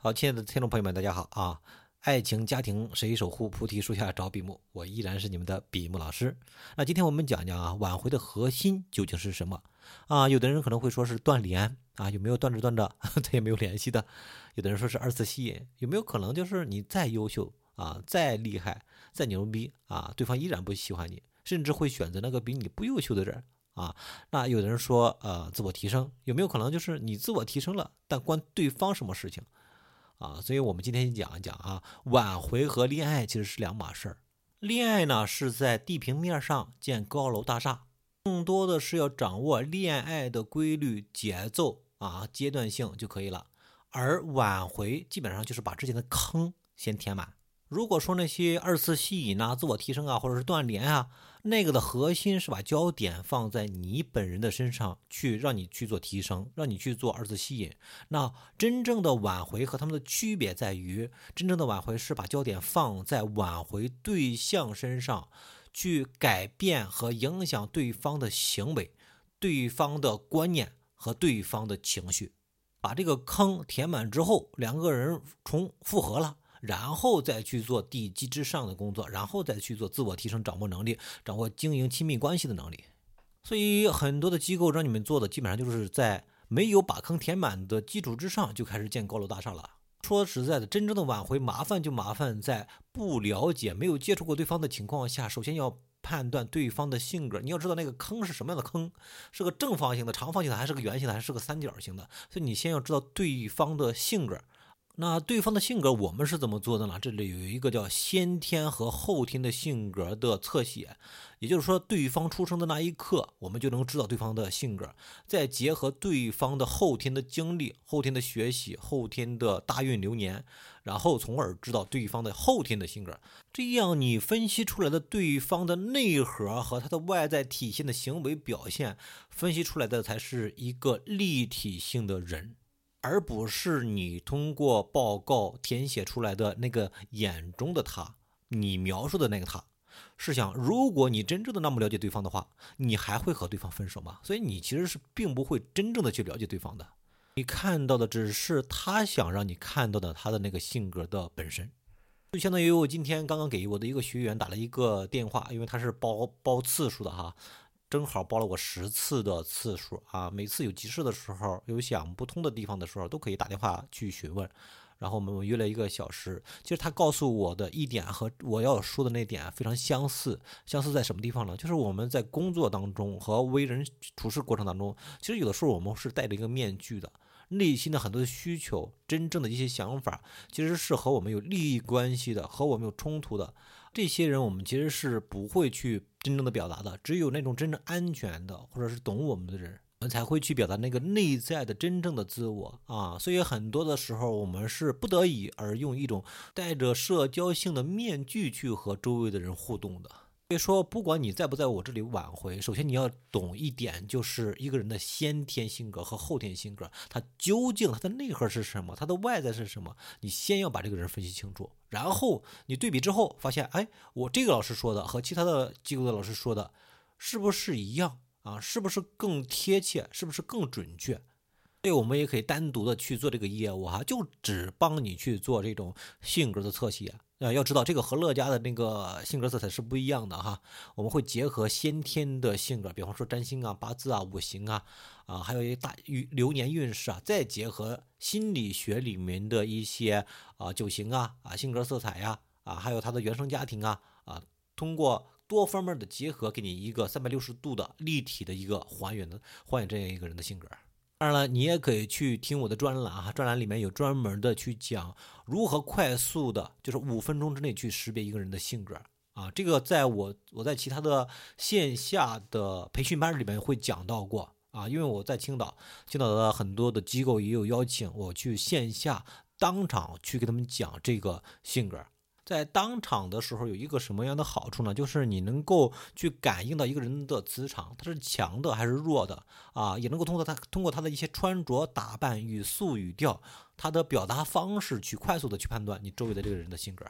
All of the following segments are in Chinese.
好，亲爱的听众朋友们，大家好啊！爱情家庭谁守护？菩提树下找比目，我依然是你们的比目老师。那今天我们讲讲啊，挽回的核心究竟是什么啊？有的人可能会说是断联啊，有没有断着断着 他也没有联系的？有的人说是二次吸引，有没有可能就是你再优秀啊，再厉害，再牛逼啊，对方依然不喜欢你，甚至会选择那个比你不优秀的人啊？那有的人说呃，自我提升，有没有可能就是你自我提升了，但关对方什么事情？啊，所以我们今天讲一讲啊，挽回和恋爱其实是两码事儿。恋爱呢是在地平面上建高楼大厦，更多的是要掌握恋爱的规律、节奏啊、阶段性就可以了。而挽回基本上就是把之前的坑先填满。如果说那些二次吸引啊、自我提升啊，或者是断联啊，那个的核心是把焦点放在你本人的身上去，让你去做提升，让你去做二次吸引。那真正的挽回和他们的区别在于，真正的挽回是把焦点放在挽回对象身上，去改变和影响对方的行为、对方的观念和对方的情绪，把这个坑填满之后，两个人重复合了。然后再去做地基之上的工作，然后再去做自我提升、掌握能力、掌握经营亲密关系的能力。所以很多的机构让你们做的，基本上就是在没有把坑填满的基础之上就开始建高楼大厦了。说实在的，真正的挽回麻烦就麻烦在不了解、没有接触过对方的情况下，首先要判断对方的性格。你要知道那个坑是什么样的坑，是个正方形的、长方形的，还是个圆形的，还是个三角形的？所以你先要知道对方的性格。那对方的性格我们是怎么做的呢？这里有一个叫先天和后天的性格的侧写，也就是说，对方出生的那一刻，我们就能知道对方的性格，再结合对方的后天的经历、后天的学习、后天的大运流年，然后从而知道对方的后天的性格。这样你分析出来的对方的内核和他的外在体现的行为表现，分析出来的才是一个立体性的人。而不是你通过报告填写出来的那个眼中的他，你描述的那个他。试想，如果你真正的那么了解对方的话，你还会和对方分手吗？所以你其实是并不会真正的去了解对方的。你看到的只是他想让你看到的他的那个性格的本身。就相当于我今天刚刚给我的一个学员打了一个电话，因为他是包包次数的哈。正好包了我十次的次数啊！每次有急事的时候，有想不通的地方的时候，都可以打电话去询问。然后我们约了一个小时。其实他告诉我的一点和我要说的那点非常相似。相似在什么地方呢？就是我们在工作当中和为人处事过程当中，其实有的时候我们是戴着一个面具的，内心的很多的需求、真正的一些想法，其实是和我们有利益关系的，和我们有冲突的。这些人我们其实是不会去真正的表达的，只有那种真正安全的或者是懂我们的人，我们才会去表达那个内在的真正的自我啊。所以很多的时候，我们是不得已而用一种带着社交性的面具去和周围的人互动的。所以说，不管你在不在我这里挽回，首先你要懂一点，就是一个人的先天性格和后天性格，他究竟他的内核是什么，他的外在是什么，你先要把这个人分析清楚，然后你对比之后发现，哎，我这个老师说的和其他的机构的老师说的，是不是一样啊？是不是更贴切？是不是更准确？所以我们也可以单独的去做这个业务哈，就只帮你去做这种性格的测写。呃，要知道这个和乐嘉的那个性格色彩是不一样的哈。我们会结合先天的性格，比方说占星啊、八字啊、五行啊，啊，还有一大运流年运势啊，再结合心理学里面的一些啊九型啊、啊性格色彩呀、啊还有他的原生家庭啊，啊，通过多方面的结合，给你一个三百六十度的立体的一个还原的还原这样一个人的性格。当然了，你也可以去听我的专栏哈，专栏里面有专门的去讲如何快速的，就是五分钟之内去识别一个人的性格啊。这个在我我在其他的线下的培训班里面会讲到过啊，因为我在青岛，青岛的很多的机构也有邀请我去线下当场去给他们讲这个性格。在当场的时候有一个什么样的好处呢？就是你能够去感应到一个人的磁场，他是强的还是弱的啊？也能够通过他通过他的一些穿着打扮、语速语调、他的表达方式去快速的去判断你周围的这个人的性格。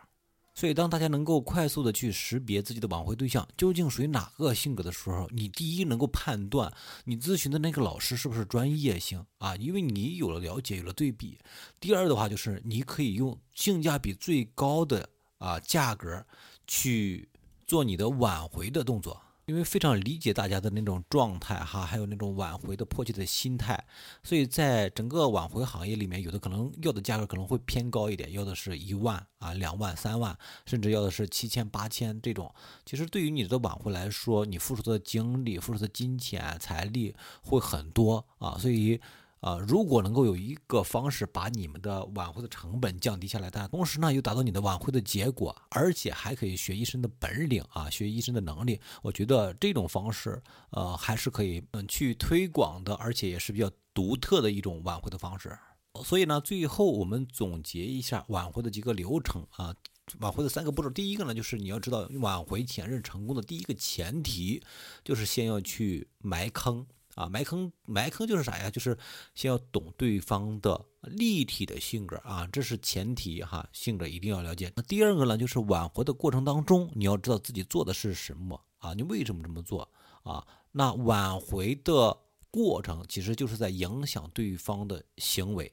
所以，当大家能够快速的去识别自己的挽回对象究竟属于哪个性格的时候，你第一能够判断你咨询的那个老师是不是专业性啊，因为你有了了解，有了对比。第二的话，就是你可以用性价比最高的啊价格去做你的挽回的动作。因为非常理解大家的那种状态哈，还有那种挽回的迫切的心态，所以在整个挽回行业里面，有的可能要的价格可能会偏高一点，要的是一万啊、两万、三万，甚至要的是七千、八千这种。其实对于你的挽回来说，你付出的精力、付出的金钱、财力会很多啊，所以。啊，如果能够有一个方式把你们的挽回的成本降低下来，但同时呢又达到你的挽回的结果，而且还可以学医生的本领啊，学医生的能力，我觉得这种方式呃还是可以嗯去推广的，而且也是比较独特的一种挽回的方式。所以呢，最后我们总结一下挽回的几个流程啊，挽回的三个步骤。第一个呢，就是你要知道挽回前任成功的第一个前提，就是先要去埋坑。啊，埋坑埋坑就是啥呀？就是先要懂对方的立体的性格啊，这是前提哈，性格一定要了解。那第二个呢，就是挽回的过程当中，你要知道自己做的是什么啊，你为什么这么做啊？那挽回的过程其实就是在影响对方的行为，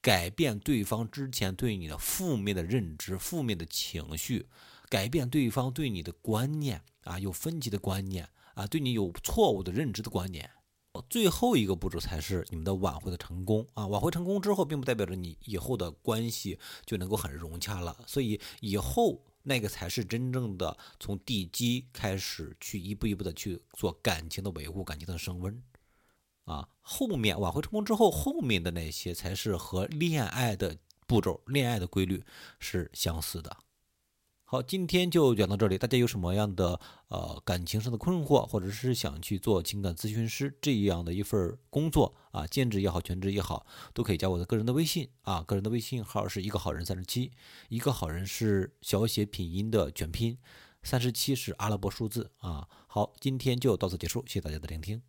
改变对方之前对你的负面的认知、负面的情绪，改变对方对你的观念啊，有分歧的观念啊，对你有错误的认知的观念。最后一个步骤才是你们的挽回的成功啊！挽回成功之后，并不代表着你以后的关系就能够很融洽了，所以以后那个才是真正的从地基开始去一步一步的去做感情的维护、感情的升温啊！后面挽回成功之后，后面的那些才是和恋爱的步骤、恋爱的规律是相似的。好，今天就讲到这里。大家有什么样的呃感情上的困惑，或者是想去做情感咨询师这样的一份工作啊，兼职也好，全职也好，都可以加我的个人的微信啊。个人的微信号是一个好人三十七，一个好人是小写拼音的全拼，三十七是阿拉伯数字啊。好，今天就到此结束，谢谢大家的聆听。